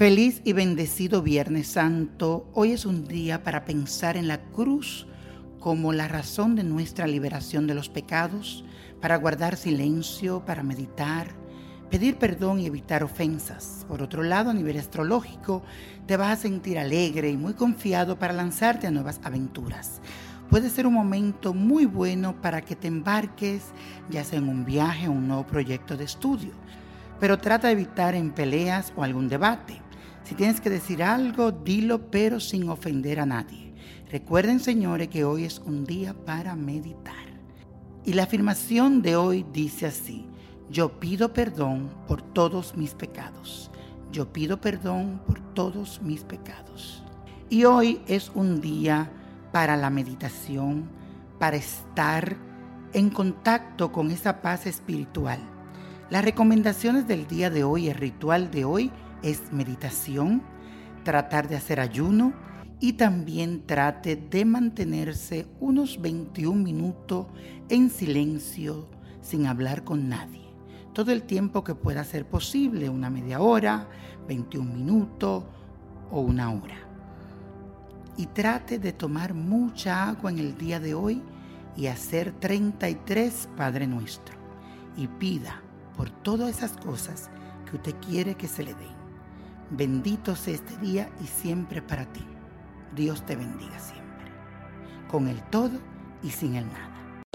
Feliz y bendecido Viernes Santo. Hoy es un día para pensar en la cruz como la razón de nuestra liberación de los pecados, para guardar silencio, para meditar, pedir perdón y evitar ofensas. Por otro lado, a nivel astrológico, te vas a sentir alegre y muy confiado para lanzarte a nuevas aventuras. Puede ser un momento muy bueno para que te embarques, ya sea en un viaje o un nuevo proyecto de estudio, pero trata de evitar en peleas o algún debate. Si tienes que decir algo, dilo, pero sin ofender a nadie. Recuerden, señores, que hoy es un día para meditar. Y la afirmación de hoy dice así, yo pido perdón por todos mis pecados. Yo pido perdón por todos mis pecados. Y hoy es un día para la meditación, para estar en contacto con esa paz espiritual. Las recomendaciones del día de hoy, el ritual de hoy, es meditación, tratar de hacer ayuno y también trate de mantenerse unos 21 minutos en silencio sin hablar con nadie. Todo el tiempo que pueda ser posible, una media hora, 21 minutos o una hora. Y trate de tomar mucha agua en el día de hoy y hacer 33 Padre Nuestro. Y pida por todas esas cosas que usted quiere que se le den. Bendito sea este día y siempre para ti. Dios te bendiga siempre. Con el todo y sin el nada.